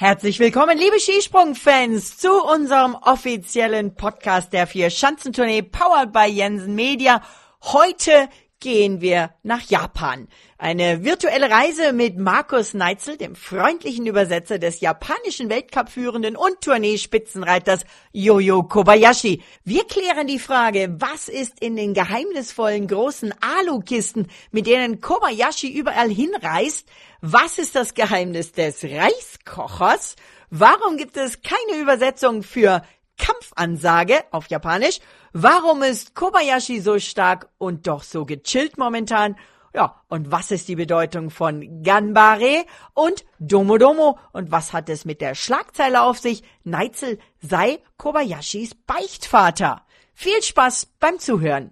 Herzlich willkommen, liebe Skisprung-Fans, zu unserem offiziellen Podcast der vier Schanzentournee powered by Jensen Media. Heute gehen wir nach Japan. Eine virtuelle Reise mit Markus Neitzel, dem freundlichen Übersetzer des japanischen Weltcup-Führenden und Tournee-Spitzenreiters Yoyo Kobayashi. Wir klären die Frage, was ist in den geheimnisvollen großen Alukisten, mit denen Kobayashi überall hinreist? Was ist das Geheimnis des Reiskochers? Warum gibt es keine Übersetzung für Kampfansage auf Japanisch. Warum ist Kobayashi so stark und doch so gechillt momentan? Ja, und was ist die Bedeutung von Ganbare und Domodomo? Und was hat es mit der Schlagzeile auf sich? Neitzel sei Kobayashis Beichtvater. Viel Spaß beim Zuhören.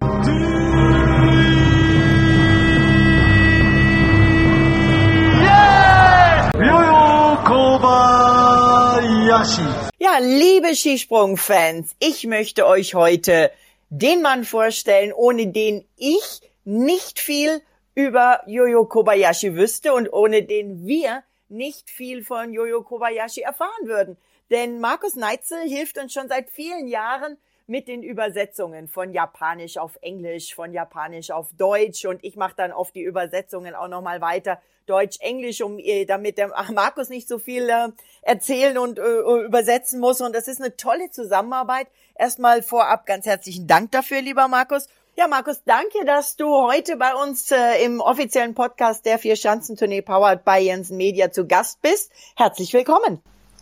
Kobayashi. Ja, liebe Skisprung-Fans, ich möchte euch heute den Mann vorstellen, ohne den ich nicht viel über Yoyo Kobayashi wüsste und ohne den wir nicht viel von Yoyo Kobayashi erfahren würden. Denn Markus Neitzel hilft uns schon seit vielen Jahren mit den Übersetzungen von Japanisch auf Englisch, von Japanisch auf Deutsch und ich mache dann oft die Übersetzungen auch nochmal weiter Deutsch-Englisch, um äh, damit der Markus nicht so viel äh, erzählen und äh, übersetzen muss und das ist eine tolle Zusammenarbeit. Erstmal vorab ganz herzlichen Dank dafür, lieber Markus. Ja, Markus, danke, dass du heute bei uns äh, im offiziellen Podcast der Vier-Schanzentournee Powered by Jensen Media zu Gast bist. Herzlich willkommen.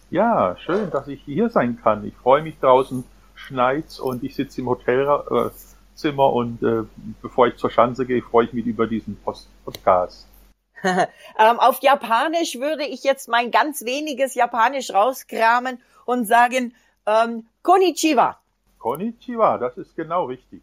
Ja, schön, dass ich hier sein kann. Ich freue mich draußen schneit's und ich sitze im Hotelzimmer und äh, bevor ich zur Schanze gehe, freue ich mich über diesen Post Podcast. ähm, auf Japanisch würde ich jetzt mein ganz weniges Japanisch rauskramen und sagen ähm, Konnichiwa. Konnichiwa, das ist genau richtig.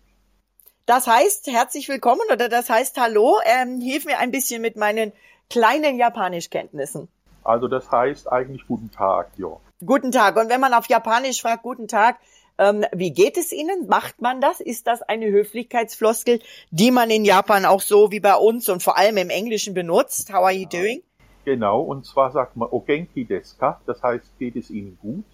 Das heißt herzlich willkommen oder das heißt Hallo. Ähm, hilf mir ein bisschen mit meinen kleinen Japanischkenntnissen. Also das heißt eigentlich guten Tag, ja. Guten Tag. Und wenn man auf Japanisch fragt, guten Tag, ähm, wie geht es Ihnen? Macht man das? Ist das eine Höflichkeitsfloskel, die man in Japan auch so wie bei uns und vor allem im Englischen benutzt? How are you doing? Genau, und zwar sagt man Ogenki desu ka, das heißt, geht es Ihnen gut?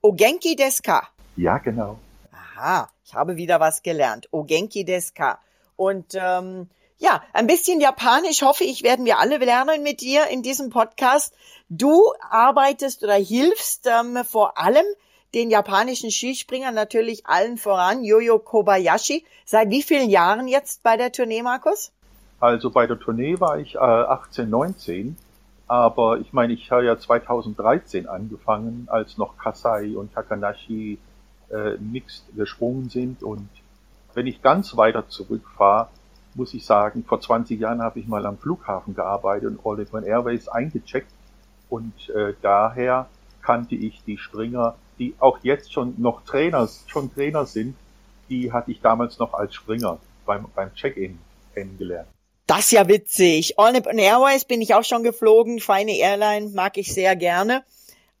Ogenki desu ka? Ja, genau. Aha, ich habe wieder was gelernt. Ogenki desu ka. Und ähm, ja, ein bisschen Japanisch hoffe ich, werden wir alle lernen mit dir in diesem Podcast. Du arbeitest oder hilfst ähm, vor allem den japanischen Skispringern natürlich allen voran, Yoyo Kobayashi. Seit wie vielen Jahren jetzt bei der Tournee, Markus? Also bei der Tournee war ich äh, 18, 19. Aber ich meine, ich habe ja 2013 angefangen, als noch Kasai und Takanashi äh, mixed gesprungen sind. Und wenn ich ganz weiter zurückfahre, muss ich sagen, vor 20 Jahren habe ich mal am Flughafen gearbeitet und All Airways eingecheckt. Und äh, daher kannte ich die Springer die auch jetzt schon noch Trainer, schon Trainer sind, die hatte ich damals noch als Springer beim, beim Check-in kennengelernt. Das ist ja witzig. All Nippon Airways bin ich auch schon geflogen, feine Airline, mag ich sehr gerne.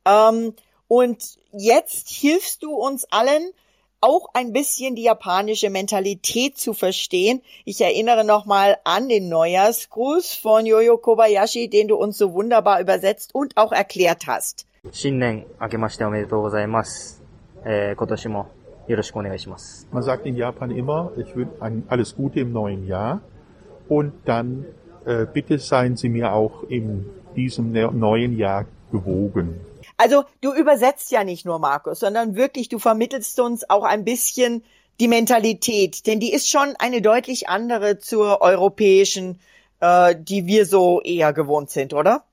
Ähm, und jetzt hilfst du uns allen, auch ein bisschen die japanische Mentalität zu verstehen. Ich erinnere nochmal an den Neujahrsgruß von Yoyo Kobayashi, den du uns so wunderbar übersetzt und auch erklärt hast. 新年明けましておめでとうございます。えー、今年もよろしくお願いします。Man sagt in Japan immer, ich wünsche alles Gute im neuen Jahr und dann äh, bitte seien Sie mir auch in diesem ne-, neuen Jahr gewogen. Also du übersetzt ja nicht nur Markus, sondern wirklich du vermittelst uns auch ein bisschen die Mentalität, denn die ist schon eine deutlich andere zur europäischen, äh, die wir so eher gewohnt sind, oder?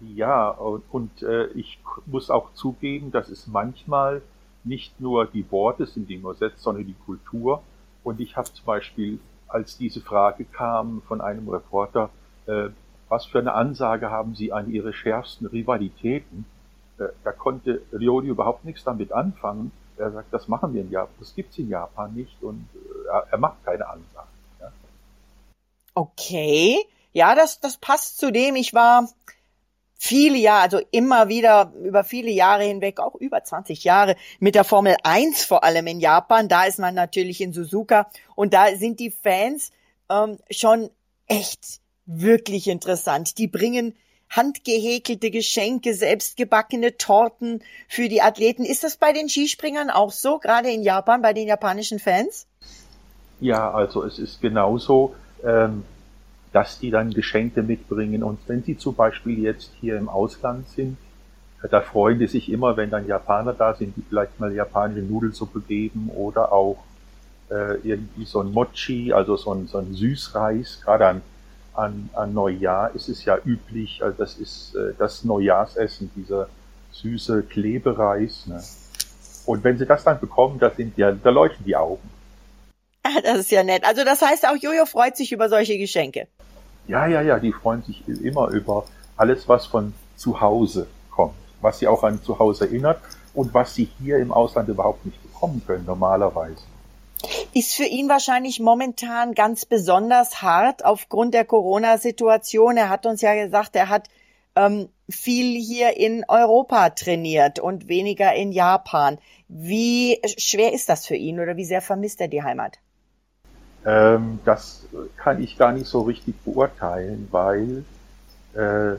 Ja, und, und äh, ich muss auch zugeben, dass es manchmal nicht nur die Worte sind, die man setzt, sondern die Kultur. Und ich habe zum Beispiel, als diese Frage kam von einem Reporter, äh, was für eine Ansage haben Sie an Ihre schärfsten Rivalitäten? Äh, da konnte Ryori überhaupt nichts damit anfangen. Er sagt, das machen wir in Japan, das gibt's in Japan nicht und äh, er macht keine Ansage. Ja. Okay, ja, das, das passt zu dem. Ich war viele Jahre, also immer wieder über viele Jahre hinweg, auch über 20 Jahre mit der Formel 1 vor allem in Japan. Da ist man natürlich in Suzuka und da sind die Fans ähm, schon echt wirklich interessant. Die bringen handgehäkelte Geschenke, selbstgebackene Torten für die Athleten. Ist das bei den Skispringern auch so, gerade in Japan, bei den japanischen Fans? Ja, also es ist genauso, ähm, dass die dann Geschenke mitbringen. Und wenn sie zum Beispiel jetzt hier im Ausland sind, da freuen die sich immer, wenn dann Japaner da sind, die vielleicht mal japanische Nudelsuppe geben oder auch äh, irgendwie so ein Mochi, also so ein, so ein Süßreis, gerade an, an, an Neujahr ist es ja üblich, also das ist äh, das Neujahrsessen, dieser süße Klebereis. Ne? Und wenn sie das dann bekommen, da sind ja, da leuchten die Augen. Das ist ja nett. Also das heißt auch Jojo freut sich über solche Geschenke. Ja, ja, ja, die freuen sich immer über alles, was von zu Hause kommt, was sie auch an zu Hause erinnert und was sie hier im Ausland überhaupt nicht bekommen können normalerweise. Ist für ihn wahrscheinlich momentan ganz besonders hart aufgrund der Corona-Situation. Er hat uns ja gesagt, er hat ähm, viel hier in Europa trainiert und weniger in Japan. Wie schwer ist das für ihn oder wie sehr vermisst er die Heimat? Ähm, das kann ich gar nicht so richtig beurteilen, weil äh,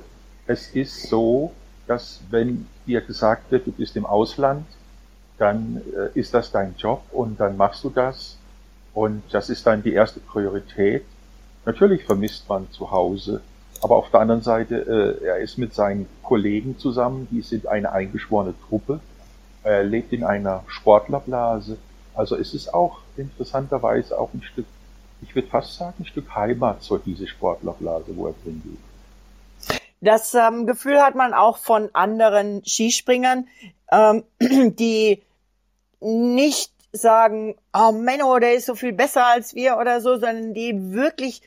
es ist so, dass wenn dir gesagt wird, du bist im Ausland, dann äh, ist das dein Job und dann machst du das und das ist dann die erste Priorität. Natürlich vermisst man zu Hause, aber auf der anderen Seite, äh, er ist mit seinen Kollegen zusammen, die sind eine eingeschworene Truppe, er lebt in einer Sportlerblase, also es ist auch interessanterweise auch ein Stück ich würde fast sagen, ein Stück Heimat, so diese Sportlerblase, wo er drin geht. Das ähm, Gefühl hat man auch von anderen Skispringern, ähm, die nicht sagen, oh Menno, der ist so viel besser als wir oder so, sondern die wirklich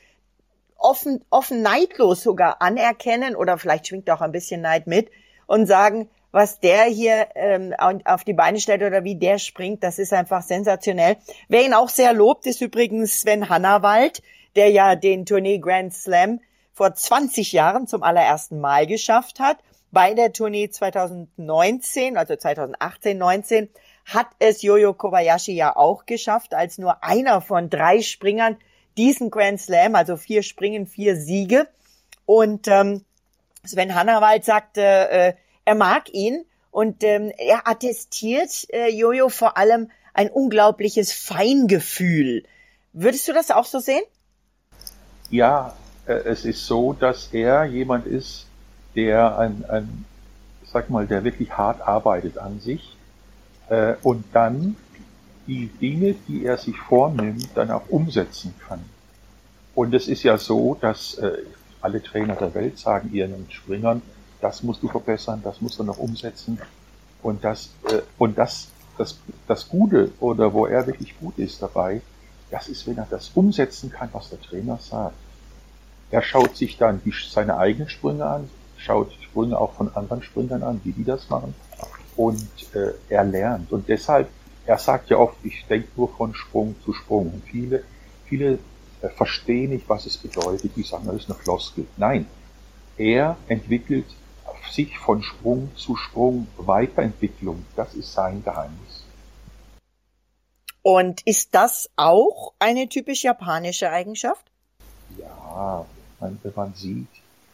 offen, offen neidlos sogar anerkennen oder vielleicht schwingt auch ein bisschen Neid mit und sagen, was der hier ähm, auf die Beine stellt oder wie der springt, das ist einfach sensationell. Wer ihn auch sehr lobt, ist übrigens Sven Hannawald, der ja den Tournee Grand Slam vor 20 Jahren zum allerersten Mal geschafft hat. Bei der Tournee 2019, also 2018, 19, hat es Yoyo Kobayashi ja auch geschafft, als nur einer von drei Springern diesen Grand Slam, also vier Springen, vier Siege. Und ähm, Sven Hannawald sagte, äh, er mag ihn und ähm, er attestiert äh, Jojo vor allem ein unglaubliches Feingefühl. Würdest du das auch so sehen? Ja, äh, es ist so, dass er jemand ist, der ein, ein sag mal, der wirklich hart arbeitet an sich äh, und dann die Dinge, die er sich vornimmt, dann auch umsetzen kann. Und es ist ja so, dass äh, alle Trainer der Welt sagen ihren Springern, das musst du verbessern, das musst du noch umsetzen. Und das, äh, und das, das, das Gute oder wo er wirklich gut ist dabei, das ist, wenn er das umsetzen kann, was der Trainer sagt. Er schaut sich dann die, seine eigenen Sprünge an, schaut Sprünge auch von anderen Springern an, wie die das machen. Und äh, er lernt. Und deshalb, er sagt ja oft, ich denke nur von Sprung zu Sprung. Und viele, viele äh, verstehen nicht, was es bedeutet. Die sagen, das ist eine Floskel. Nein, er entwickelt sich von Sprung zu Sprung Weiterentwicklung, das ist sein Geheimnis. Und ist das auch eine typisch japanische Eigenschaft? Ja, wenn man sieht,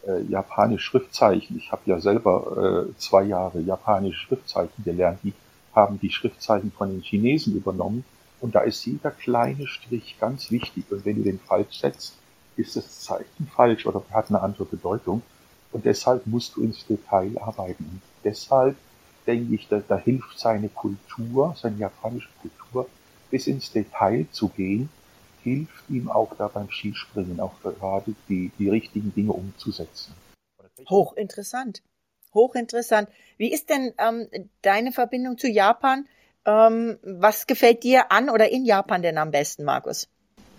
äh, japanische Schriftzeichen, ich habe ja selber äh, zwei Jahre japanische Schriftzeichen gelernt, die haben die Schriftzeichen von den Chinesen übernommen und da ist jeder kleine Strich ganz wichtig und wenn du den falsch setzt, ist das Zeichen falsch oder hat eine andere Bedeutung. Und deshalb musst du ins Detail arbeiten. Und deshalb denke ich, da, da hilft seine Kultur, seine japanische Kultur, bis ins Detail zu gehen, hilft ihm auch da beim Skispringen, auch gerade die, die richtigen Dinge umzusetzen. Hochinteressant. Hochinteressant. Wie ist denn ähm, deine Verbindung zu Japan? Ähm, was gefällt dir an oder in Japan denn am besten, Markus?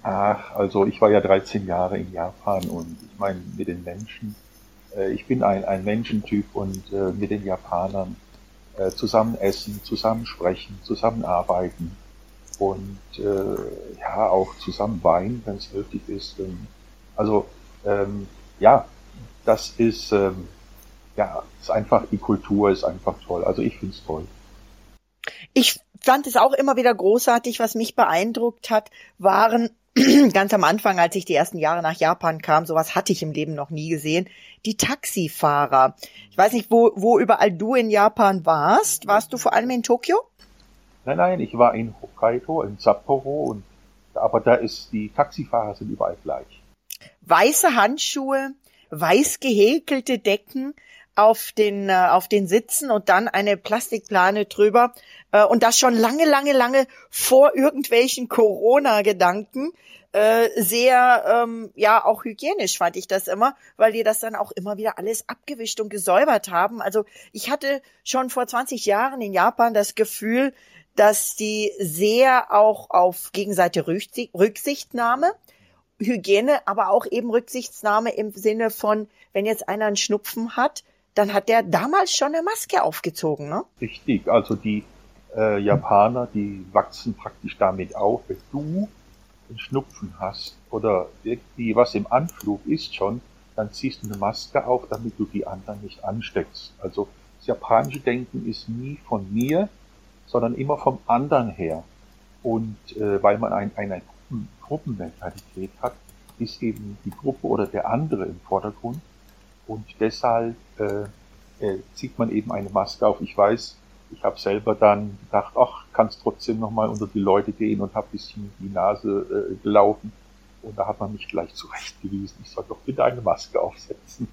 Ach, also ich war ja 13 Jahre in Japan und ich meine, mit den Menschen, äh, ich bin ein, ein Menschentyp und äh, mit den Japanern äh, zusammen essen, zusammen sprechen, zusammen arbeiten und äh, ja auch zusammen weinen, wenn es nötig ist. Ähm, also ähm, ja, das ist ähm, ja ist einfach die Kultur ist einfach toll. Also ich finde es toll. Ich fand es auch immer wieder großartig. Was mich beeindruckt hat, waren ganz am Anfang, als ich die ersten Jahre nach Japan kam, sowas hatte ich im Leben noch nie gesehen, die Taxifahrer. Ich weiß nicht, wo, wo überall du in Japan warst. Warst du vor allem in Tokio? Nein, nein, ich war in Hokkaido, in Sapporo, und, aber da ist, die Taxifahrer sind überall gleich. Weiße Handschuhe, weiß gehäkelte Decken, auf den, äh, auf den Sitzen und dann eine Plastikplane drüber. Äh, und das schon lange, lange, lange vor irgendwelchen Corona-Gedanken. Äh, sehr, ähm, ja, auch hygienisch fand ich das immer, weil die das dann auch immer wieder alles abgewischt und gesäubert haben. Also ich hatte schon vor 20 Jahren in Japan das Gefühl, dass die sehr auch auf gegenseitige Rücksichtnahme, Hygiene, aber auch eben Rücksichtnahme im Sinne von, wenn jetzt einer einen Schnupfen hat, dann hat der damals schon eine Maske aufgezogen, ne? Richtig, also die äh, Japaner, die wachsen praktisch damit auf, wenn du einen Schnupfen hast oder irgendwie was im Anflug ist schon, dann ziehst du eine Maske auf, damit du die anderen nicht ansteckst. Also das japanische Denken ist nie von mir, sondern immer vom anderen her. Und äh, weil man ein, eine Gruppenmentalität hat, ist eben die Gruppe oder der andere im Vordergrund. Und deshalb äh, äh, zieht man eben eine Maske auf. Ich weiß, ich habe selber dann gedacht, ach, kannst trotzdem nochmal unter die Leute gehen und habe bisschen die Nase äh, gelaufen. Und da hat man mich gleich zurechtgewiesen, ich soll doch bitte eine Maske aufsetzen.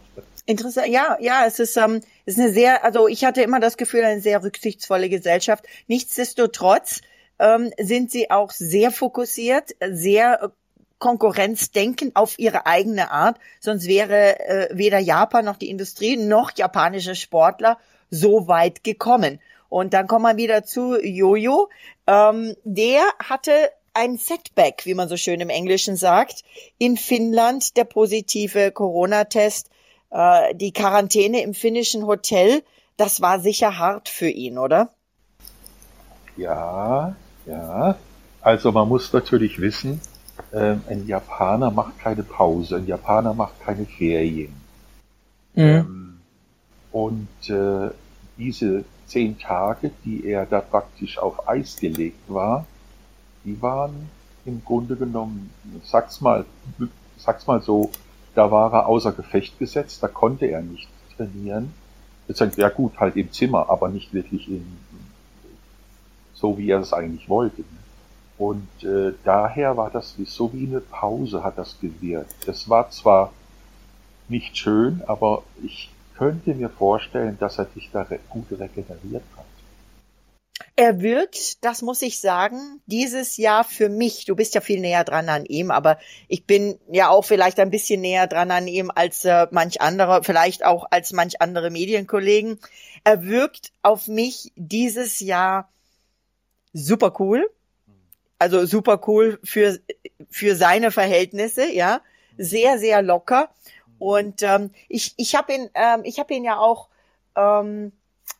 Interessant, ja, ja, es ist, ähm, es ist eine sehr, also ich hatte immer das Gefühl, eine sehr rücksichtsvolle Gesellschaft. Nichtsdestotrotz ähm, sind sie auch sehr fokussiert, sehr Konkurrenzdenken auf ihre eigene Art, sonst wäre äh, weder Japan noch die Industrie noch japanische Sportler so weit gekommen. Und dann kommen wir wieder zu Jojo. Ähm, der hatte ein Setback, wie man so schön im Englischen sagt, in Finnland, der positive Corona-Test, äh, die Quarantäne im finnischen Hotel, das war sicher hart für ihn, oder? Ja, ja. Also man muss natürlich wissen, äh, ein Japaner macht keine Pause, ein Japaner macht keine Ferien. Mhm. Ähm, und äh, diese zehn Tage, die er da praktisch auf Eis gelegt war, die waren im Grunde genommen, sag's mal, sag's mal so, da war er außer Gefecht gesetzt, da konnte er nicht trainieren. Ja gut, halt im Zimmer, aber nicht wirklich in, so wie er es eigentlich wollte. Und äh, daher war das so wie eine Pause hat das gewirkt. Es war zwar nicht schön, aber ich könnte mir vorstellen, dass er sich da gut regeneriert hat. Er wirkt, das muss ich sagen, dieses Jahr für mich, du bist ja viel näher dran an ihm, aber ich bin ja auch vielleicht ein bisschen näher dran an ihm als äh, manch andere, vielleicht auch als manch andere Medienkollegen. Er wirkt auf mich dieses Jahr super cool also super cool für, für seine Verhältnisse, ja. Sehr, sehr locker. Und ähm, ich, ich habe ihn, ähm, ich habe ihn ja auch, ähm,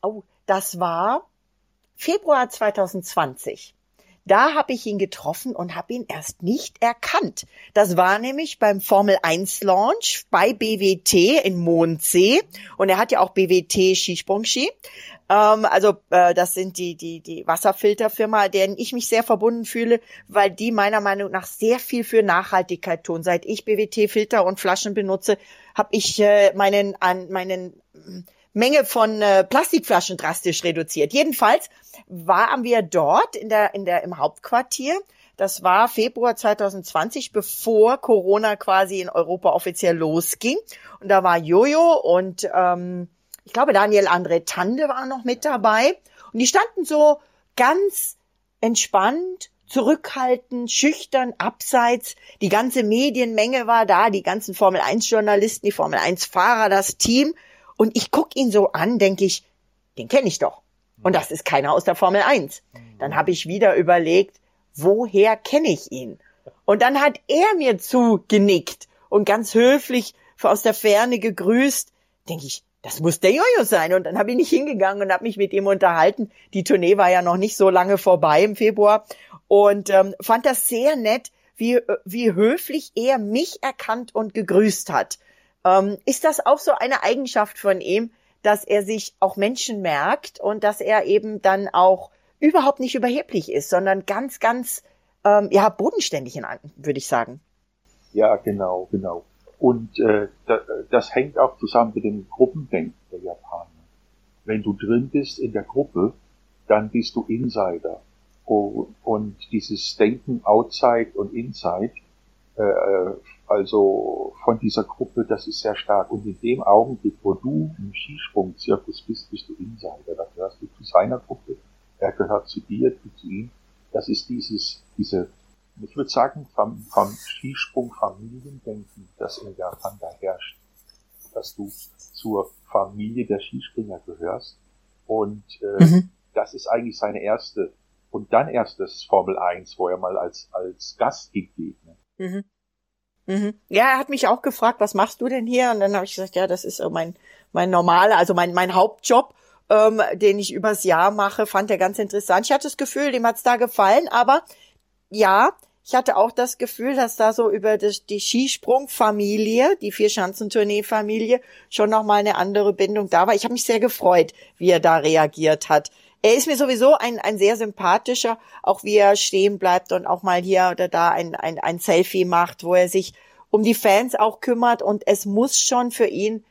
oh, das war Februar 2020. Da habe ich ihn getroffen und habe ihn erst nicht erkannt. Das war nämlich beim Formel 1 Launch bei BWT in Mondsee und er hat ja auch BWT Skisprungski. Ähm, also äh, das sind die, die, die Wasserfilterfirma, deren ich mich sehr verbunden fühle, weil die meiner Meinung nach sehr viel für Nachhaltigkeit tun. Seit ich BWT-Filter und Flaschen benutze, habe ich äh, meinen, meinen Menge von äh, Plastikflaschen drastisch reduziert. Jedenfalls waren wir dort in der, in der, im Hauptquartier. Das war Februar 2020, bevor Corona quasi in Europa offiziell losging. Und da war Jojo und ähm, ich glaube, Daniel André Tande war noch mit dabei. Und die standen so ganz entspannt, zurückhaltend, schüchtern, abseits. Die ganze Medienmenge war da, die ganzen Formel 1 Journalisten, die Formel 1 Fahrer, das Team. Und ich guck ihn so an, denke ich, den kenne ich doch. Und das ist keiner aus der Formel 1. Dann habe ich wieder überlegt, woher kenne ich ihn? Und dann hat er mir zugenickt und ganz höflich aus der Ferne gegrüßt. Denke ich, das muss der Jojo sein. Und dann habe ich nicht hingegangen und habe mich mit ihm unterhalten. Die Tournee war ja noch nicht so lange vorbei im Februar und ähm, fand das sehr nett, wie, wie höflich er mich erkannt und gegrüßt hat. Ähm, ist das auch so eine Eigenschaft von ihm, dass er sich auch Menschen merkt und dass er eben dann auch überhaupt nicht überheblich ist, sondern ganz, ganz ähm, ja, bodenständig, würde ich sagen. Ja, genau, genau. Und äh, das hängt auch zusammen mit dem Gruppendenken der Japaner. Wenn du drin bist in der Gruppe, dann bist du Insider. Und dieses Denken outside und inside, äh, also von dieser Gruppe, das ist sehr stark. Und in dem Augenblick, wo du im Skisprung-Zirkus bist, bist du Insider. Da gehörst du zu seiner Gruppe, er gehört zu dir, du zu ihm. Das ist dieses, diese, ich würde sagen, vom, vom Skisprung-Familiendenken, das in Japan da herrscht. Dass du zur Familie der Skispringer gehörst. Und äh, mhm. das ist eigentlich seine erste und dann erst das Formel 1, wo er mal als, als Gast. Ne? Mhm. Mhm. Ja, er hat mich auch gefragt, was machst du denn hier? Und dann habe ich gesagt, ja, das ist so mein, mein normaler, also mein, mein Hauptjob, ähm, den ich übers Jahr mache, fand er ganz interessant. Ich hatte das Gefühl, dem hat's da gefallen, aber ja, ich hatte auch das Gefühl, dass da so über das, die Skisprungfamilie, die Vierschanzentournee-Familie, schon nochmal eine andere Bindung da war. Ich habe mich sehr gefreut, wie er da reagiert hat. Er ist mir sowieso ein, ein sehr sympathischer, auch wie er stehen bleibt und auch mal hier oder da ein, ein, ein Selfie macht, wo er sich um die Fans auch kümmert und es muss schon für ihn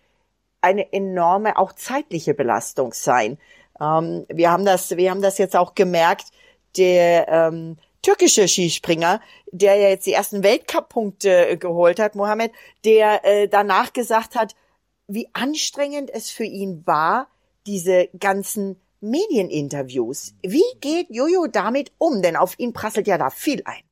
eine enorme, auch zeitliche Belastung sein. Ähm, wir haben das, wir haben das jetzt auch gemerkt, der ähm, türkische Skispringer, der ja jetzt die ersten Weltcup-Punkte äh, geholt hat, Mohammed, der äh, danach gesagt hat, wie anstrengend es für ihn war, diese ganzen Medieninterviews. Wie geht Jojo damit um? Denn auf ihn prasselt ja da viel ein.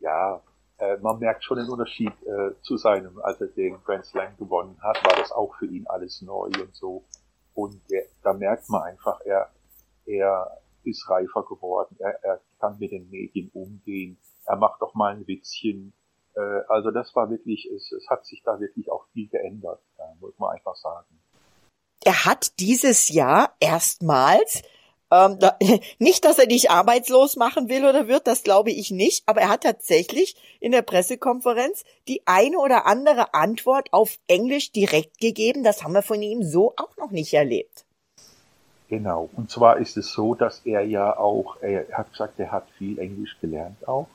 Ja, äh, man merkt schon den Unterschied äh, zu seinem, als er den Grand Slam gewonnen hat, war das auch für ihn alles neu und so. Und der, da merkt man einfach, er, er ist reifer geworden, er, er kann mit den Medien umgehen, er macht doch mal ein Witzchen. Äh, also das war wirklich, es, es hat sich da wirklich auch viel geändert, muss man einfach sagen er hat dieses Jahr erstmals ähm, da, nicht, dass er dich arbeitslos machen will oder wird, das glaube ich nicht, aber er hat tatsächlich in der Pressekonferenz die eine oder andere Antwort auf Englisch direkt gegeben. Das haben wir von ihm so auch noch nicht erlebt. Genau. Und zwar ist es so, dass er ja auch, er hat gesagt, er hat viel Englisch gelernt auch.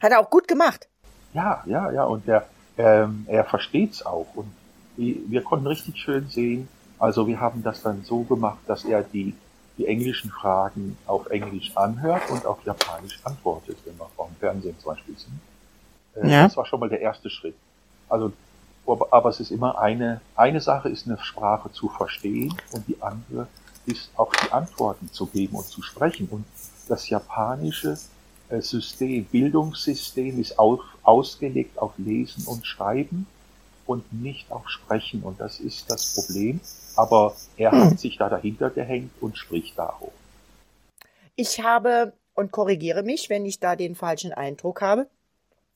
Hat er auch gut gemacht. Ja, ja, ja. Und er, ähm, er versteht's auch. Und wir konnten richtig schön sehen, also wir haben das dann so gemacht, dass er die, die englischen Fragen auf Englisch anhört und auf Japanisch antwortet, wenn wir vor dem Fernsehen zum Beispiel sind. Äh, ja. Das war schon mal der erste Schritt. Also, aber es ist immer eine, eine Sache ist eine Sprache zu verstehen und die andere ist auch die Antworten zu geben und zu sprechen. Und das japanische äh, System, Bildungssystem ist auf, ausgelegt auf Lesen und Schreiben und nicht auf Sprechen. Und das ist das Problem. Aber er hm. hat sich da dahinter gehängt und spricht da auch. Ich habe, und korrigiere mich, wenn ich da den falschen Eindruck habe,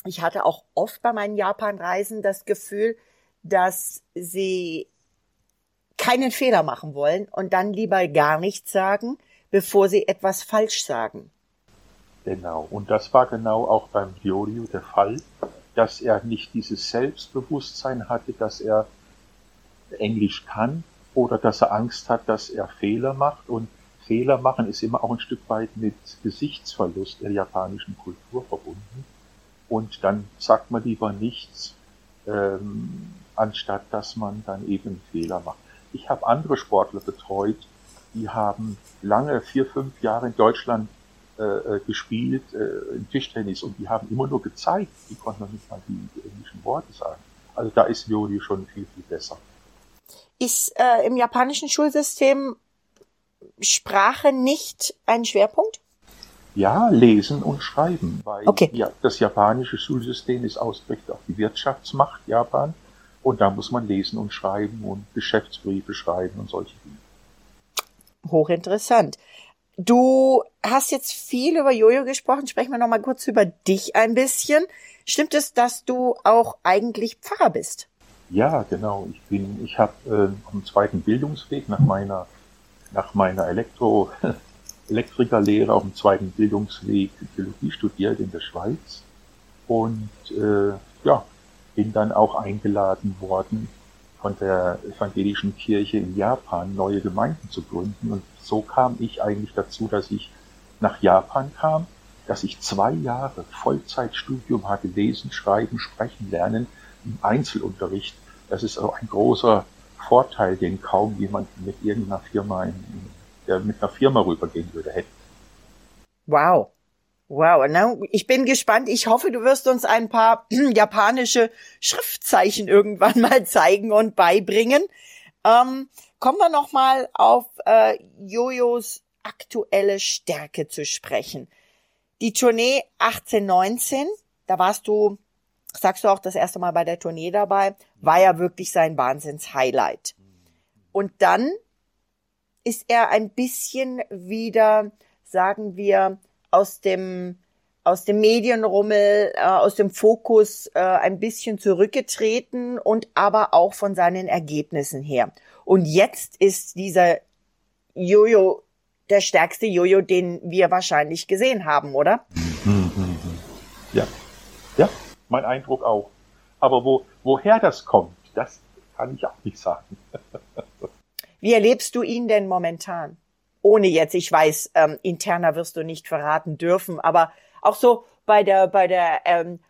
ich hatte auch oft bei meinen Japan-Reisen das Gefühl, dass sie keinen Fehler machen wollen und dann lieber gar nichts sagen, bevor sie etwas falsch sagen. Genau, und das war genau auch beim Ryoryu der Fall dass er nicht dieses Selbstbewusstsein hatte, dass er Englisch kann oder dass er Angst hat, dass er Fehler macht. Und Fehler machen ist immer auch ein Stück weit mit Gesichtsverlust der japanischen Kultur verbunden. Und dann sagt man lieber nichts, ähm, anstatt dass man dann eben Fehler macht. Ich habe andere Sportler betreut, die haben lange, vier, fünf Jahre in Deutschland äh, äh, gespielt äh, im Tischtennis und die haben immer nur gezeigt, die konnten noch nicht mal die, die englischen Worte sagen. Also da ist Yori schon viel, viel besser. Ist äh, im japanischen Schulsystem Sprache nicht ein Schwerpunkt? Ja, lesen und schreiben, weil okay. ja, das japanische Schulsystem ist ausgerichtet auf die Wirtschaftsmacht Japan und da muss man lesen und schreiben und Geschäftsbriefe schreiben und solche Dinge. Hochinteressant. Du hast jetzt viel über Jojo gesprochen. Sprechen wir noch mal kurz über dich ein bisschen. Stimmt es, dass du auch eigentlich Pfarrer bist? Ja, genau. Ich bin, ich habe äh, am zweiten Bildungsweg nach meiner nach meiner Elektro Elektrikerlehre auf dem zweiten Bildungsweg Theologie studiert in der Schweiz und äh, ja bin dann auch eingeladen worden von der evangelischen Kirche in Japan neue Gemeinden zu gründen. Und so kam ich eigentlich dazu, dass ich nach Japan kam. dass ich zwei Jahre Vollzeitstudium hatte, lesen, schreiben, sprechen, lernen im Einzelunterricht. Das ist auch ein großer Vorteil, den kaum jemand mit irgendeiner Firma, in, der mit einer Firma rübergehen würde, hätte. Wow. Wow, na, ich bin gespannt. Ich hoffe, du wirst uns ein paar japanische Schriftzeichen irgendwann mal zeigen und beibringen. Ähm, kommen wir noch mal auf äh, Jojos aktuelle Stärke zu sprechen. Die Tournee 1819, da warst du, sagst du auch das erste Mal bei der Tournee dabei, war ja wirklich sein Wahnsinns-Highlight. Und dann ist er ein bisschen wieder, sagen wir, aus dem aus dem Medienrummel, äh, aus dem Fokus äh, ein bisschen zurückgetreten und aber auch von seinen Ergebnissen her. Und jetzt ist dieser Jojo der stärkste Jojo, den wir wahrscheinlich gesehen haben, oder? Ja, ja, mein Eindruck auch. Aber wo, woher das kommt, das kann ich auch nicht sagen. Wie erlebst du ihn denn momentan? Ohne jetzt, ich weiß, ähm, interner wirst du nicht verraten dürfen, aber auch so bei der bei der ähm,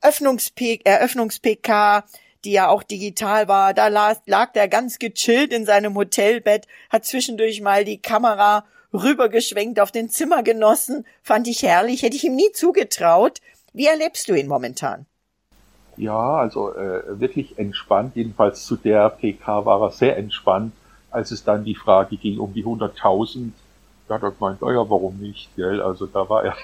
Eröffnungs-PK, die ja auch digital war, da lag, lag der ganz gechillt in seinem Hotelbett, hat zwischendurch mal die Kamera rübergeschwenkt auf den Zimmergenossen, fand ich herrlich, hätte ich ihm nie zugetraut. Wie erlebst du ihn momentan? Ja, also äh, wirklich entspannt. Jedenfalls zu der PK war er sehr entspannt. Als es dann die Frage ging um die 100.000, da hat er gemeint, oh ja, warum nicht, gell? Also da war er.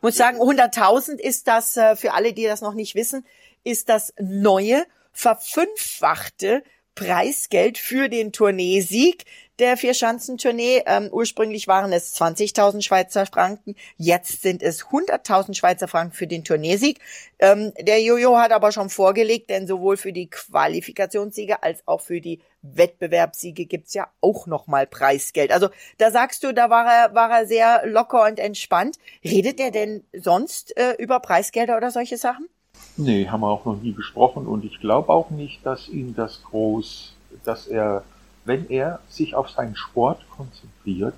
muss sagen, 100.000 ist das, äh, für alle, die das noch nicht wissen, ist das neue, verfünffachte Preisgeld für den Tourneesieg der Vier-Schanzentournee. Ähm, ursprünglich waren es 20.000 Schweizer Franken, jetzt sind es 100.000 Schweizer Franken für den Tourneesieg. Ähm, der Jojo hat aber schon vorgelegt, denn sowohl für die Qualifikationssiege als auch für die Wettbewerbssiege gibt's ja auch nochmal Preisgeld. Also da sagst du, da war er, war er sehr locker und entspannt. Redet er denn sonst äh, über Preisgelder oder solche Sachen? Nee, haben wir auch noch nie besprochen und ich glaube auch nicht, dass ihn das groß, dass er, wenn er sich auf seinen Sport konzentriert,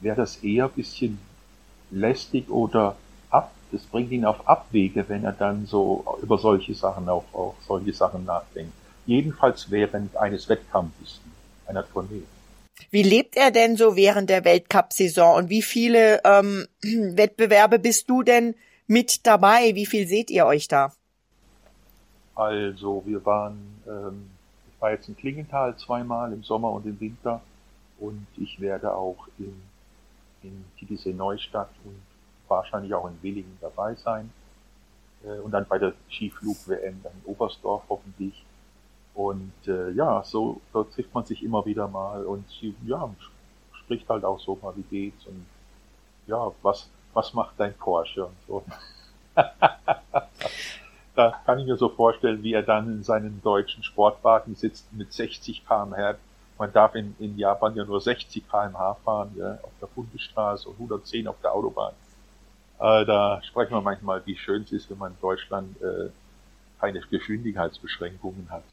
wäre das eher ein bisschen lästig oder ab, das bringt ihn auf Abwege, wenn er dann so über solche Sachen auch, auch solche Sachen nachdenkt. Jedenfalls während eines Wettkampfes, einer Tournee. Wie lebt er denn so während der Weltcup-Saison und wie viele ähm, Wettbewerbe bist du denn mit dabei? Wie viel seht ihr euch da? Also wir waren, ähm, ich war jetzt in Klingenthal zweimal im Sommer und im Winter und ich werde auch in, in Titisee Neustadt und wahrscheinlich auch in Willingen dabei sein äh, und dann bei der Skiflug-WM dann in Oberstdorf hoffentlich. Und äh, ja, so da trifft man sich immer wieder mal und ja, spricht halt auch so mal, wie geht's und ja, was, was macht dein Porsche und so. da kann ich mir so vorstellen, wie er dann in seinem deutschen Sportwagen sitzt mit 60 km/h. Man darf in, in Japan ja nur 60 km/h fahren, ja, auf der Bundesstraße und 110 auf der Autobahn. Äh, da sprechen wir manchmal, wie schön es ist, wenn man in Deutschland äh, keine Geschwindigkeitsbeschränkungen hat.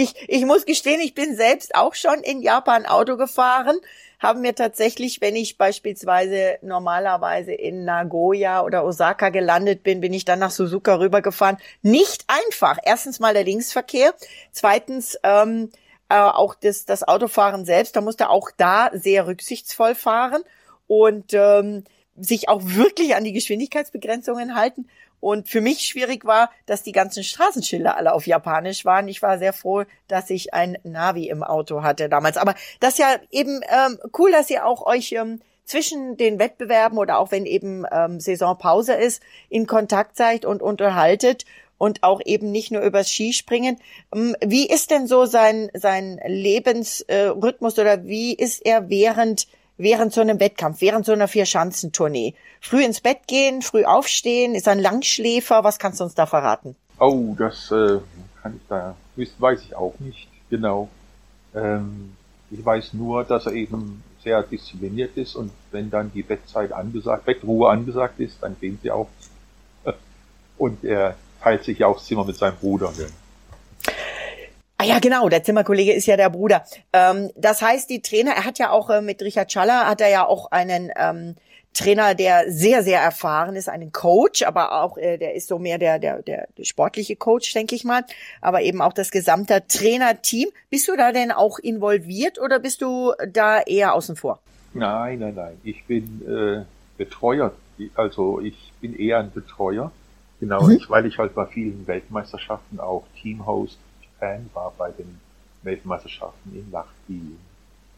Ich, ich muss gestehen, ich bin selbst auch schon in Japan Auto gefahren, habe mir tatsächlich, wenn ich beispielsweise normalerweise in Nagoya oder Osaka gelandet bin, bin ich dann nach Suzuka rübergefahren. Nicht einfach. Erstens mal der Linksverkehr, zweitens ähm, äh, auch das, das Autofahren selbst. Da musste auch da sehr rücksichtsvoll fahren und ähm, sich auch wirklich an die Geschwindigkeitsbegrenzungen halten. Und für mich schwierig war, dass die ganzen Straßenschilder alle auf Japanisch waren. Ich war sehr froh, dass ich ein Navi im Auto hatte damals. Aber das ist ja eben ähm, cool, dass ihr auch euch ähm, zwischen den Wettbewerben oder auch wenn eben ähm, Saisonpause ist, in Kontakt seid und unterhaltet und auch eben nicht nur übers Skispringen. Ähm, wie ist denn so sein, sein Lebensrhythmus oder wie ist er während während so einem Wettkampf, während so einer Vier-Schanzentournee? Früh ins Bett gehen, früh aufstehen, ist ein Langschläfer, was kannst du uns da verraten? Oh, das äh, kann ich da, weiß ich auch nicht, genau. Ähm, ich weiß nur, dass er eben sehr diszipliniert ist und wenn dann die Bettzeit angesagt, Bettruhe angesagt ist, dann gehen sie auch. Und er teilt sich ja auch Zimmer mit seinem Bruder. Ah ja, genau, der Zimmerkollege ist ja der Bruder. Ähm, das heißt, die Trainer, er hat ja auch äh, mit Richard Schaller, hat er ja auch einen ähm, Trainer, der sehr, sehr erfahren ist, einen Coach, aber auch, äh, der ist so mehr der, der, der, sportliche Coach, denke ich mal, aber eben auch das gesamte Trainerteam. Bist du da denn auch involviert oder bist du da eher außen vor? Nein, nein, nein. Ich bin äh, Betreuer, also ich bin eher ein Betreuer. Genau, mhm. ich, weil ich halt bei vielen Weltmeisterschaften auch Teamhost Fan war bei den Weltmeisterschaften in Lachti,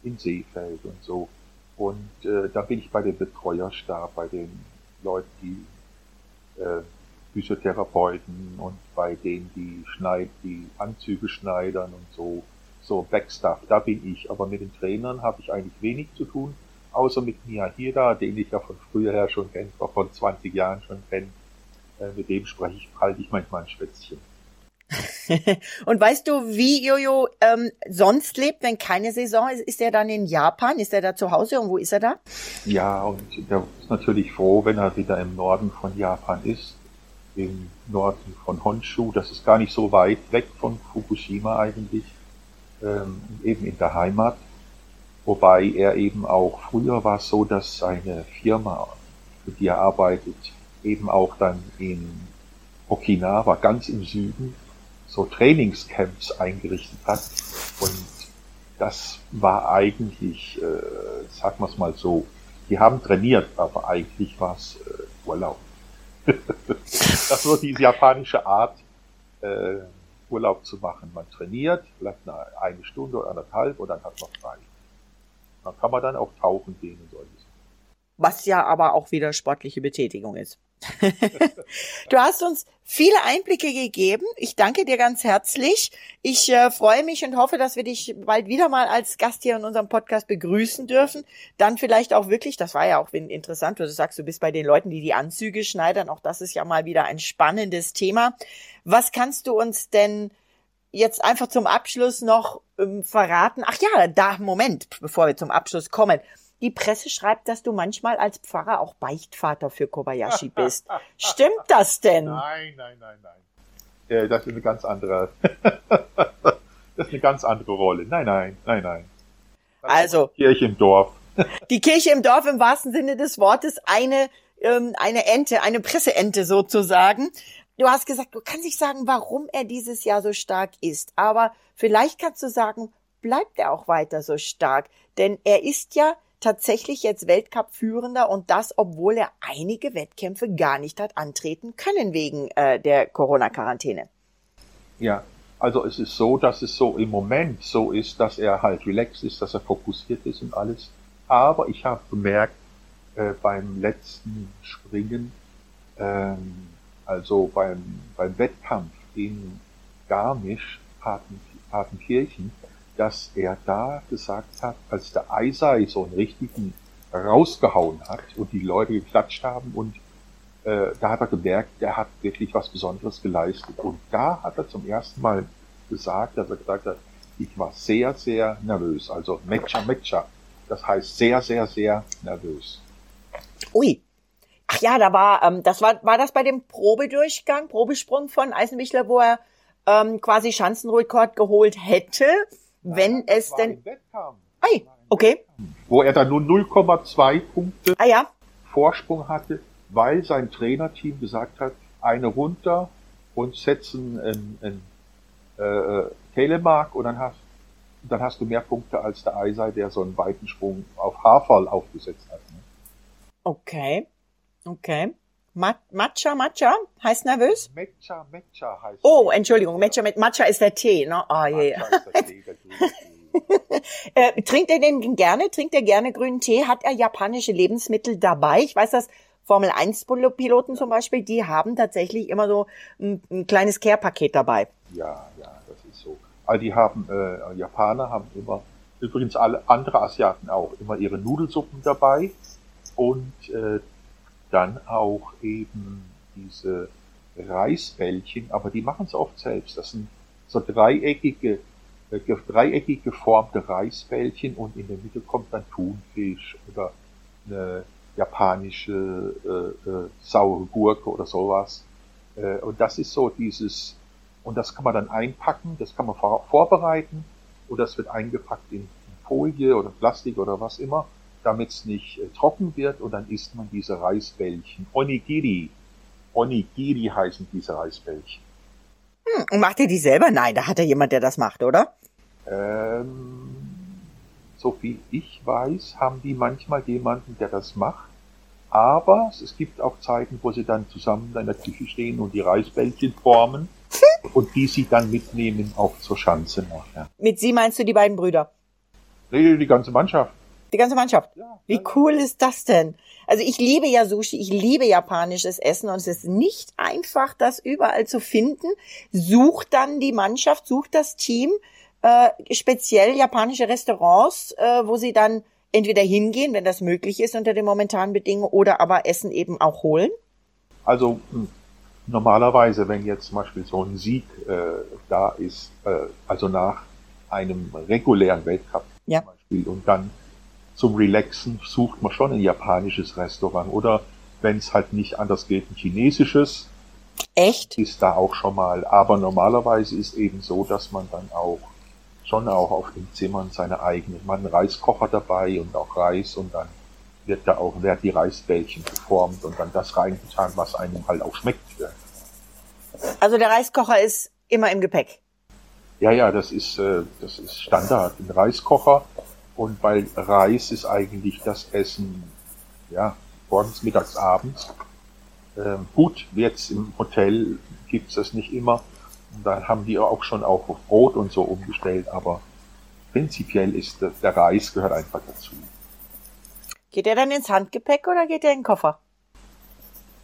in Seefeld und so. Und äh, da bin ich bei dem Betreuerstab, bei den Leuten, die äh, Physiotherapeuten und bei denen, die schneid, die Anzüge schneidern und so, so Backstuff, da bin ich. Aber mit den Trainern habe ich eigentlich wenig zu tun, außer mit Mia Hira, den ich ja von früher her schon kenne, von 20 Jahren schon kenne. Äh, mit dem spreche ich, halte ich manchmal ein Schwätzchen. und weißt du, wie Jojo ähm, sonst lebt, wenn keine Saison ist? Ist er dann in Japan? Ist er da zu Hause? Und wo ist er da? Ja, und er ist natürlich froh, wenn er wieder im Norden von Japan ist. Im Norden von Honshu. Das ist gar nicht so weit weg von Fukushima eigentlich. Ähm, eben in der Heimat. Wobei er eben auch, früher war es so, dass seine Firma, für die er arbeitet, eben auch dann in Okinawa, ganz im Süden, so Trainingscamps eingerichtet hat. Und das war eigentlich, äh, sagen wir es mal so, die haben trainiert, aber eigentlich war es äh, Urlaub. das war diese japanische Art, äh, Urlaub zu machen. Man trainiert, vielleicht eine, eine Stunde oder anderthalb und dann hat man frei. Dann kann man dann auch tauchen gehen und solches. Was ja aber auch wieder sportliche Betätigung ist. du hast uns viele Einblicke gegeben. Ich danke dir ganz herzlich. Ich äh, freue mich und hoffe, dass wir dich bald wieder mal als Gast hier in unserem Podcast begrüßen dürfen. Dann vielleicht auch wirklich, das war ja auch interessant, du sagst, du bist bei den Leuten, die die Anzüge schneidern. Auch das ist ja mal wieder ein spannendes Thema. Was kannst du uns denn jetzt einfach zum Abschluss noch ähm, verraten? Ach ja, da, Moment, bevor wir zum Abschluss kommen. Die Presse schreibt, dass du manchmal als Pfarrer auch Beichtvater für Kobayashi bist. Stimmt das denn? Nein, nein, nein, nein. Äh, das ist eine ganz andere. das ist eine ganz andere Rolle. Nein, nein, nein, nein. Das also Kirche im Dorf. die Kirche im Dorf im wahrsten Sinne des Wortes eine ähm, eine Ente, eine Presseente sozusagen. Du hast gesagt, du kannst nicht sagen, warum er dieses Jahr so stark ist, aber vielleicht kannst du sagen, bleibt er auch weiter so stark, denn er ist ja tatsächlich jetzt Weltcup-Führender und das, obwohl er einige Wettkämpfe gar nicht hat antreten können wegen äh, der Corona-Quarantäne. Ja, also es ist so, dass es so im Moment so ist, dass er halt relaxed ist, dass er fokussiert ist und alles. Aber ich habe bemerkt, äh, beim letzten Springen, ähm, also beim, beim Wettkampf in Garmisch, Partenkirchen, dass er da gesagt hat, als der Eisei so einen richtigen rausgehauen hat und die Leute geklatscht haben und äh, da hat er gemerkt, der hat wirklich was Besonderes geleistet. Und da hat er zum ersten Mal gesagt, dass er gesagt hat, ich war sehr, sehr nervös. Also Mecha Mecha. Das heißt sehr, sehr, sehr nervös. Ui. Ach ja, da war, ähm, das war, war das bei dem Probedurchgang, Probesprung von Eisenbichler, wo er ähm, quasi Schanzenrekord geholt hätte wenn es denn. Ei, okay. Wo er dann nur 0,2 Punkte ah, ja. Vorsprung hatte, weil sein Trainerteam gesagt hat, eine runter und setzen ein, ein äh, Telemark und dann hast, dann hast du mehr Punkte als der Eisei, der so einen weiten Sprung auf Haarfall aufgesetzt hat. Ne? Okay, okay. Matcha, Matcha heißt nervös? Matcha, Matcha heißt. Oh, Entschuldigung, Matcha, Matcha ist der Tee, ne? Oh, je. äh, trinkt er den gerne? Trinkt er gerne grünen Tee? Hat er japanische Lebensmittel dabei? Ich weiß, dass Formel 1 Piloten zum Beispiel, die haben tatsächlich immer so ein, ein kleines Care-Paket dabei. Ja, ja, das ist so. Also die haben, äh, Japaner haben immer, übrigens alle andere Asiaten auch, immer ihre Nudelsuppen dabei und äh, dann auch eben diese Reisbällchen, aber die machen es oft selbst. Das sind so dreieckige, äh, dreieckig geformte Reisbällchen und in der Mitte kommt dann Thunfisch oder eine japanische äh, äh, saure Gurke oder sowas. Äh, und das ist so dieses Und das kann man dann einpacken, das kann man vor vorbereiten und das wird eingepackt in Folie oder Plastik oder was immer, damit es nicht äh, trocken wird und dann isst man diese Reisbällchen. Onigiri. Onigiri heißen diese Reisbällchen. Hm, und macht ihr die selber? Nein, da hat ja jemand, der das macht, oder? Ähm, so viel ich weiß, haben die manchmal jemanden, der das macht. Aber es gibt auch Zeiten, wo sie dann zusammen in der Küche stehen und die Reisbällchen formen und die sie dann mitnehmen auch zur Schanze nachher. Mit sie meinst du die beiden Brüder? Nee, die ganze Mannschaft. Die ganze Mannschaft. Ja, Wie cool ist das denn? Also ich liebe ja Sushi, ich liebe japanisches Essen und es ist nicht einfach, das überall zu finden. Sucht dann die Mannschaft, sucht das Team äh, speziell japanische Restaurants, äh, wo sie dann entweder hingehen, wenn das möglich ist unter den momentanen Bedingungen, oder aber Essen eben auch holen. Also mh, normalerweise, wenn jetzt zum Beispiel so ein Sieg äh, da ist, äh, also nach einem regulären Weltcup Ja. zum Beispiel, und dann zum Relaxen sucht man schon ein japanisches Restaurant oder wenn es halt nicht anders geht, ein chinesisches, Echt? ist da auch schon mal. Aber normalerweise ist eben so, dass man dann auch schon auch auf den Zimmern seine eigene, man einen Reiskocher dabei und auch Reis und dann wird da auch, werden die Reisbällchen geformt und dann das reingetan, was einem halt auch schmeckt. Also der Reiskocher ist immer im Gepäck. Ja, ja, das ist, äh, das ist Standard, ein Reiskocher. Und weil Reis ist eigentlich das Essen, ja, morgens, mittags, abends. Ähm, gut, jetzt im Hotel gibt's das nicht immer. Und dann haben die auch schon auch auf Brot und so umgestellt, aber prinzipiell ist das, der Reis gehört einfach dazu. Geht der dann ins Handgepäck oder geht der in den Koffer?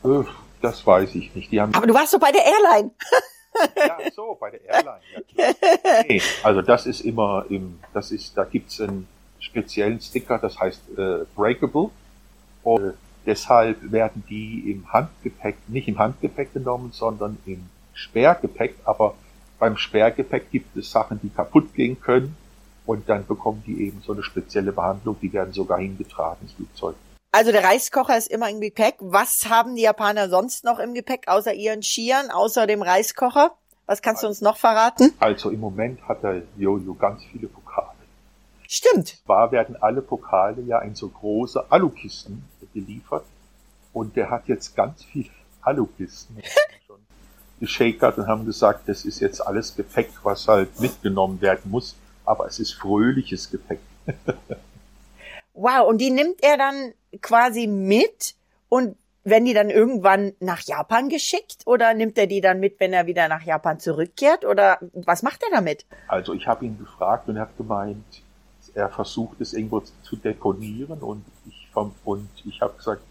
Äh, das weiß ich nicht. Die haben Aber du warst doch bei der Airline. Ja, so, bei der Airline. Ja, nee, also das ist immer im, das ist, da gibt's einen speziellen Sticker, das heißt äh, Breakable. Und deshalb werden die im Handgepäck, nicht im Handgepäck genommen, sondern im Sperrgepäck. Aber beim Sperrgepäck gibt es Sachen, die kaputt gehen können. Und dann bekommen die eben so eine spezielle Behandlung. Die werden sogar hingetragen ins Flugzeug. Also der Reiskocher ist immer im Gepäck. Was haben die Japaner sonst noch im Gepäck, außer ihren Skiern, außer dem Reiskocher? Was kannst du uns noch verraten? Also im Moment hat der Jojo ganz viele Pokale. Stimmt. Zwar werden alle Pokale ja in so große Alukisten geliefert und der hat jetzt ganz viele Alukisten schon geschakert und haben gesagt, das ist jetzt alles Gepäck, was halt mitgenommen werden muss, aber es ist fröhliches Gepäck. Wow, und die nimmt er dann quasi mit und werden die dann irgendwann nach Japan geschickt oder nimmt er die dann mit, wenn er wieder nach Japan zurückkehrt oder was macht er damit? Also ich habe ihn gefragt und er hat gemeint, er versucht es irgendwo zu deponieren und ich vom, und ich habe gesagt,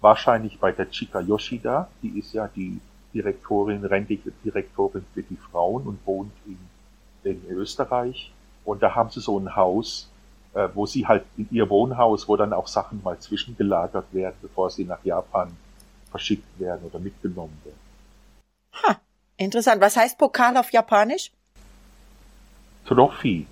wahrscheinlich bei der Chika Yoshida, die ist ja die Direktorin, Rentdirektorin für die Frauen und wohnt in, in Österreich. Und da haben sie so ein Haus, äh, wo sie halt in ihr Wohnhaus, wo dann auch Sachen mal zwischengelagert werden, bevor sie nach Japan verschickt werden oder mitgenommen werden. Ha, interessant. Was heißt Pokal auf Japanisch? Trophy,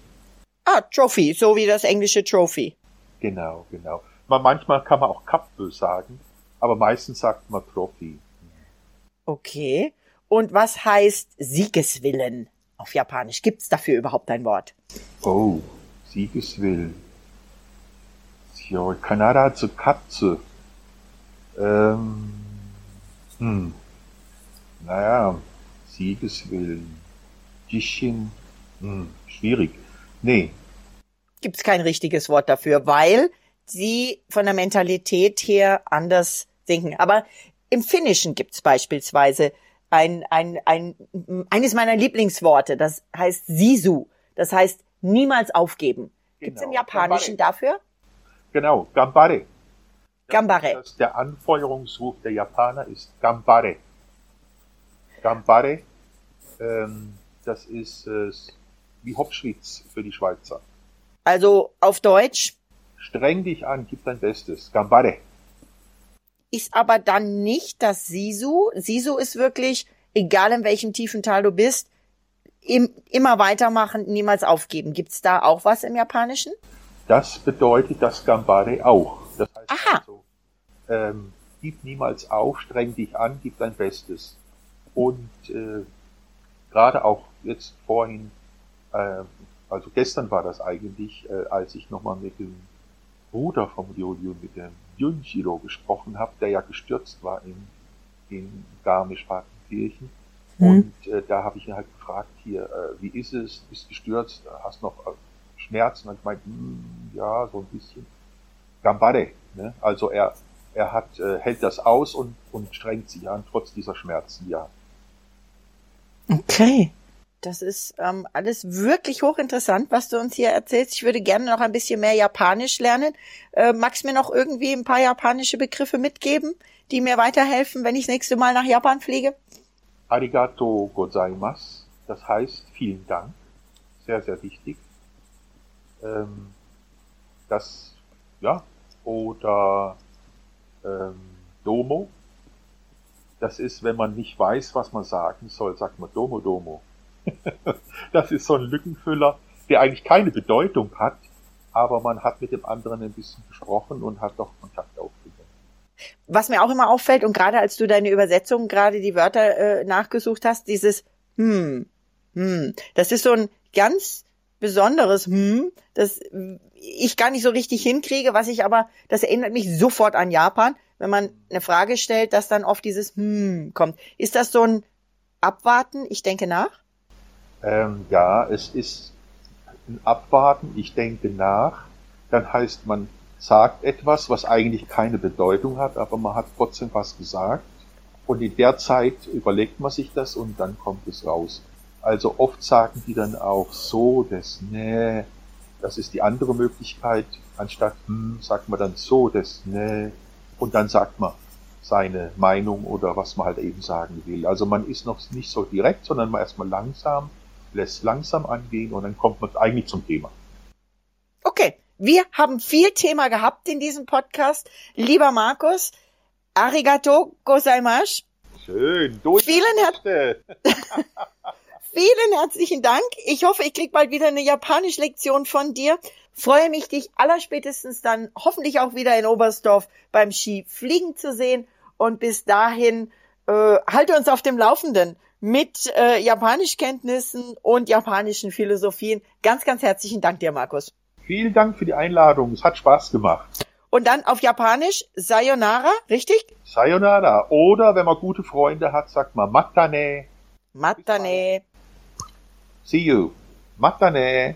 Ah, Trophy, so wie das englische Trophy. genau, genau. Man, manchmal kann man auch Kappe sagen, aber meistens sagt man Trophy. Okay. Und was heißt Siegeswillen auf Japanisch? Gibt's dafür überhaupt ein Wort? Oh, Siegeswillen. Ja, Kanada Katze. Ähm, hm. Naja, Siegeswillen. Jishin. Hm, schwierig. Nee, Gibt's kein richtiges Wort dafür, weil sie von der Mentalität her anders denken. Aber im Finnischen gibt's beispielsweise ein, ein, ein, eines meiner Lieblingsworte, das heißt Sisu. Das heißt niemals aufgeben. Gibt's im Genau, Japanischen Gambare. dafür? genau, Gambare. Gambare. Das, der Anfeuerungsruf der Japaner ist Gambare. Gambare, ähm, das ist äh, wie Hopschwitz für die Schweizer. Also auf Deutsch Streng dich an, gib dein Bestes. Gambare. ist aber dann nicht das Sisu. Sisu ist wirklich, egal in welchem tiefen Tal du bist, im, immer weitermachen, niemals aufgeben. Gibt's da auch was im Japanischen? Das bedeutet das Gambare auch. Das heißt Aha. also, ähm, gib niemals auf, streng dich an, gib dein Bestes. Und äh, gerade auch jetzt vorhin, äh, also gestern war das eigentlich, äh, als ich nochmal mit dem Bruder vom Ryoyu, mit dem Junjiro gesprochen habe, der ja gestürzt war in, in Garmisch-Partenkirchen. Mhm. Und äh, da habe ich ihn halt gefragt, hier, äh, wie ist es, bist gestürzt, hast noch äh, Schmerzen? Und ich meinte, hm, ja, so ein bisschen. Gambare, ne? Also er, er hat, äh, hält das aus und, und strengt sich an, trotz dieser Schmerzen, ja. Okay. Das ist ähm, alles wirklich hochinteressant, was du uns hier erzählst. Ich würde gerne noch ein bisschen mehr Japanisch lernen. Äh, magst mir noch irgendwie ein paar japanische Begriffe mitgeben, die mir weiterhelfen, wenn ich das nächste Mal nach Japan fliege? Arigato gozaimasu. Das heißt vielen Dank. Sehr, sehr wichtig. Ähm, das, ja, oder ähm, Domo. Das ist, wenn man nicht weiß, was man sagen soll, sagt man Domo Domo. das ist so ein Lückenfüller, der eigentlich keine Bedeutung hat, aber man hat mit dem anderen ein bisschen gesprochen und hat doch Kontakt aufgenommen. Was mir auch immer auffällt und gerade als du deine Übersetzung, gerade die Wörter äh, nachgesucht hast, dieses hm, hm, das ist so ein ganz besonderes hm, das ich gar nicht so richtig hinkriege, was ich aber, das erinnert mich sofort an Japan, wenn man eine Frage stellt, dass dann oft dieses hm kommt. Ist das so ein Abwarten? Ich denke nach? Ähm, ja, es ist ein Abwarten, ich denke nach, dann heißt man sagt etwas, was eigentlich keine Bedeutung hat, aber man hat trotzdem was gesagt. Und in der Zeit überlegt man sich das und dann kommt es raus. Also oft sagen die dann auch so, das, nee, das ist die andere Möglichkeit. Anstatt hm, sagt man dann so, das, nee, und dann sagt man seine Meinung oder was man halt eben sagen will. Also man ist noch nicht so direkt, sondern man erstmal langsam lässt langsam angehen und dann kommt man eigentlich zum Thema. Okay, wir haben viel Thema gehabt in diesem Podcast. Lieber Markus, arigato gozaimasu. Schön, vielen, her vielen herzlichen Dank. Ich hoffe, ich krieg bald wieder eine Japanisch-Lektion von dir. Freue mich, dich allerspätestens dann hoffentlich auch wieder in Oberstdorf beim Ski fliegen zu sehen. Und bis dahin, äh, halte uns auf dem Laufenden mit äh, Japanischkenntnissen und japanischen Philosophien. Ganz, ganz herzlichen Dank dir, Markus. Vielen Dank für die Einladung. Es hat Spaß gemacht. Und dann auf Japanisch Sayonara, richtig? Sayonara. Oder wenn man gute Freunde hat, sagt man Matane. Matane. See you. Matane.